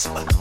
Christmas.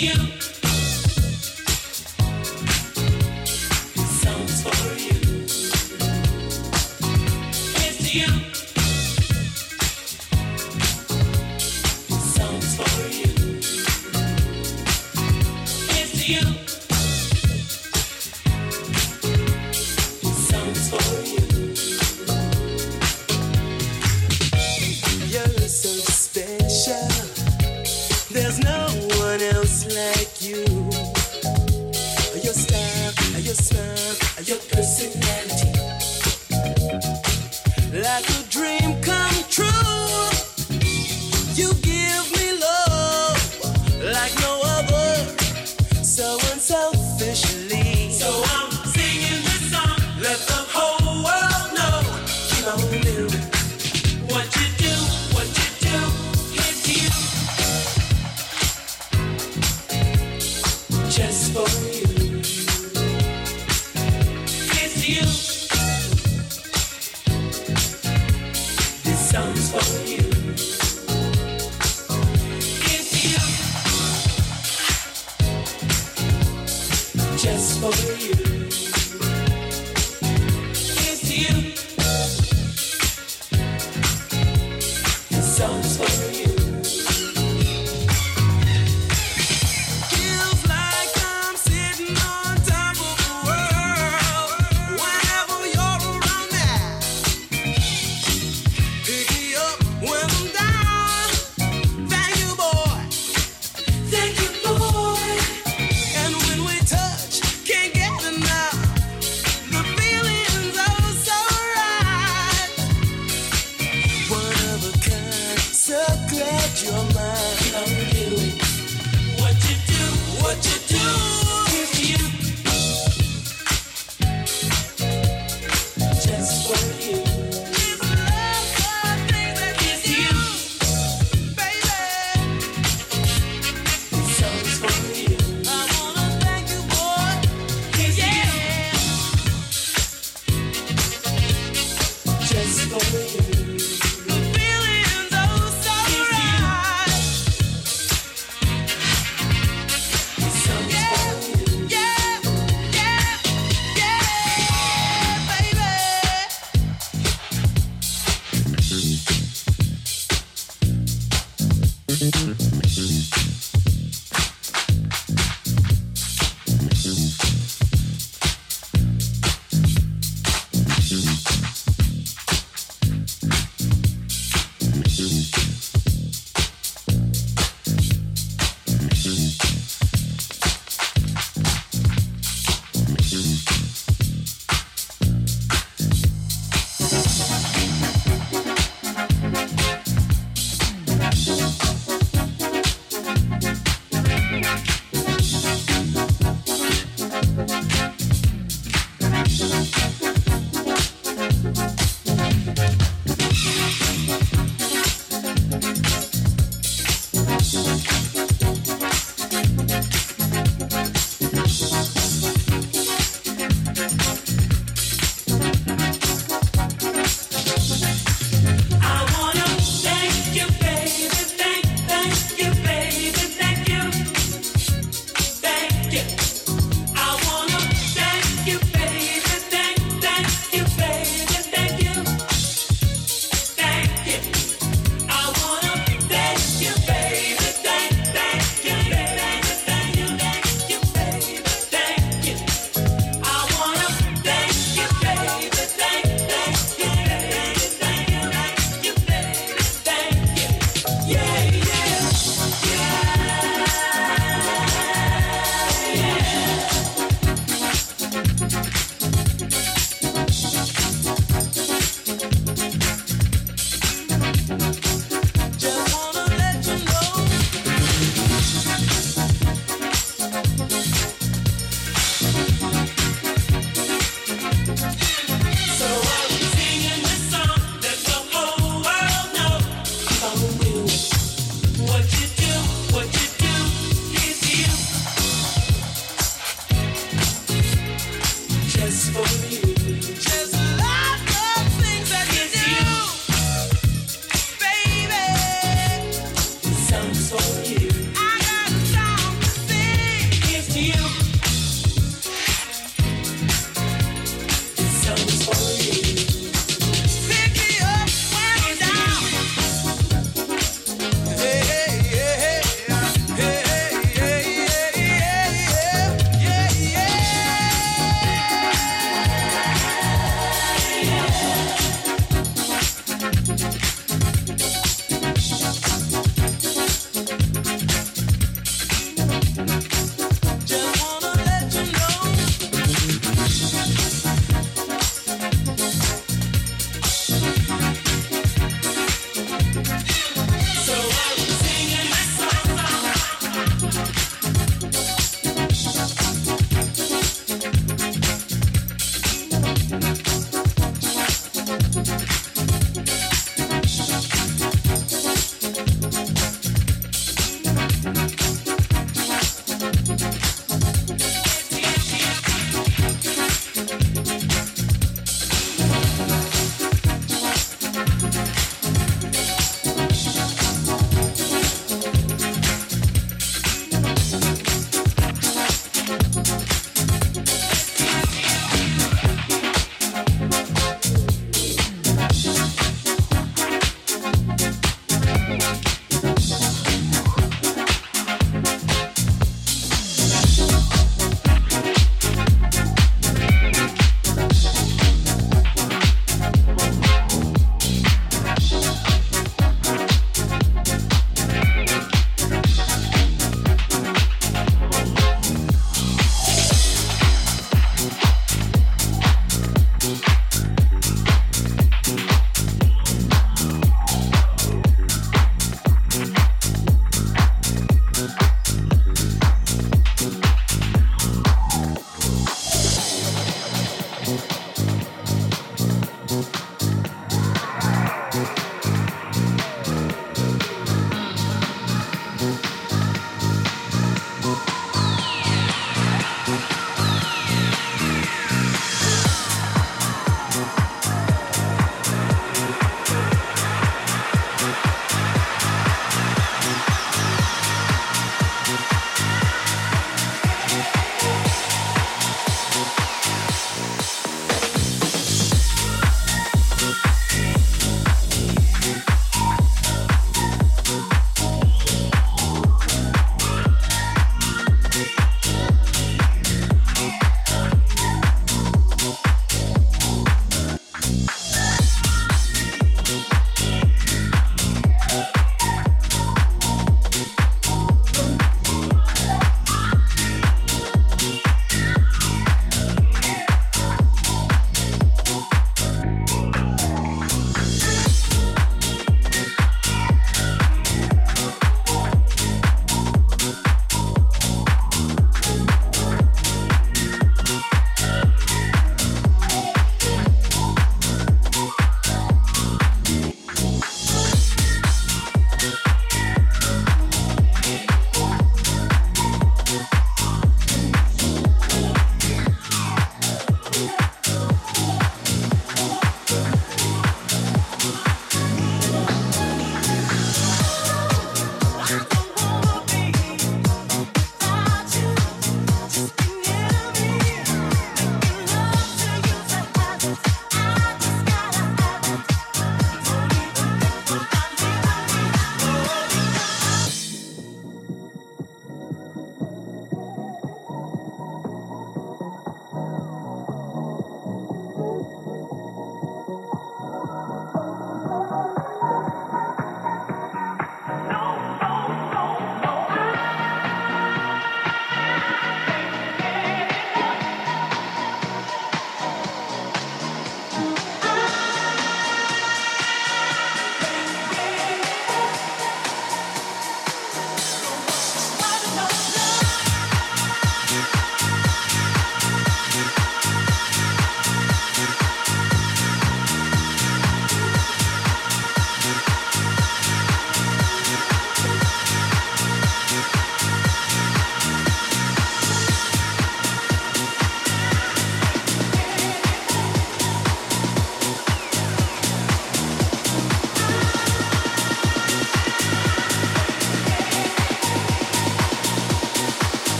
You.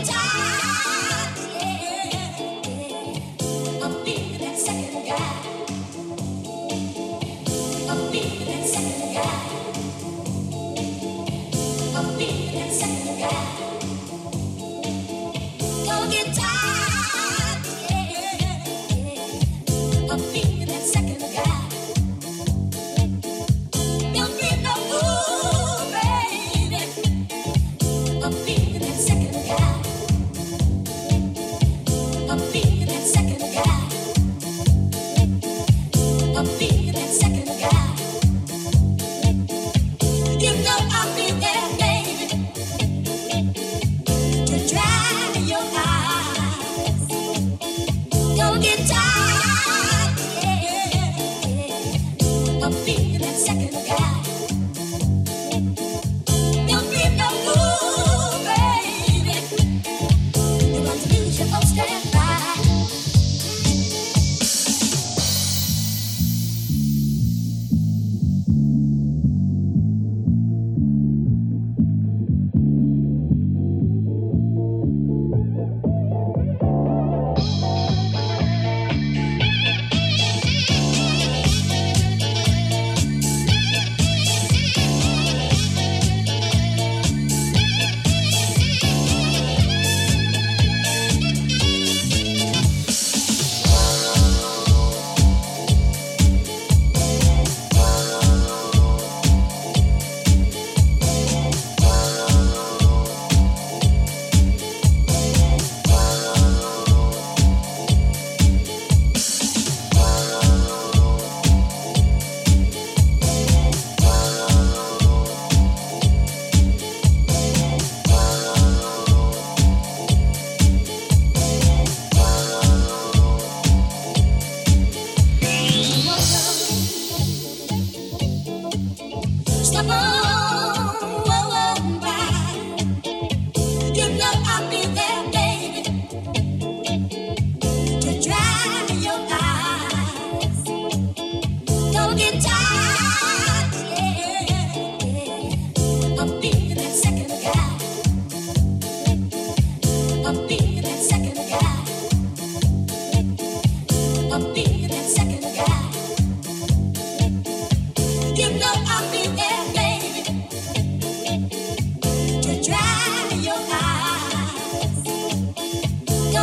time.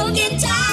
Of being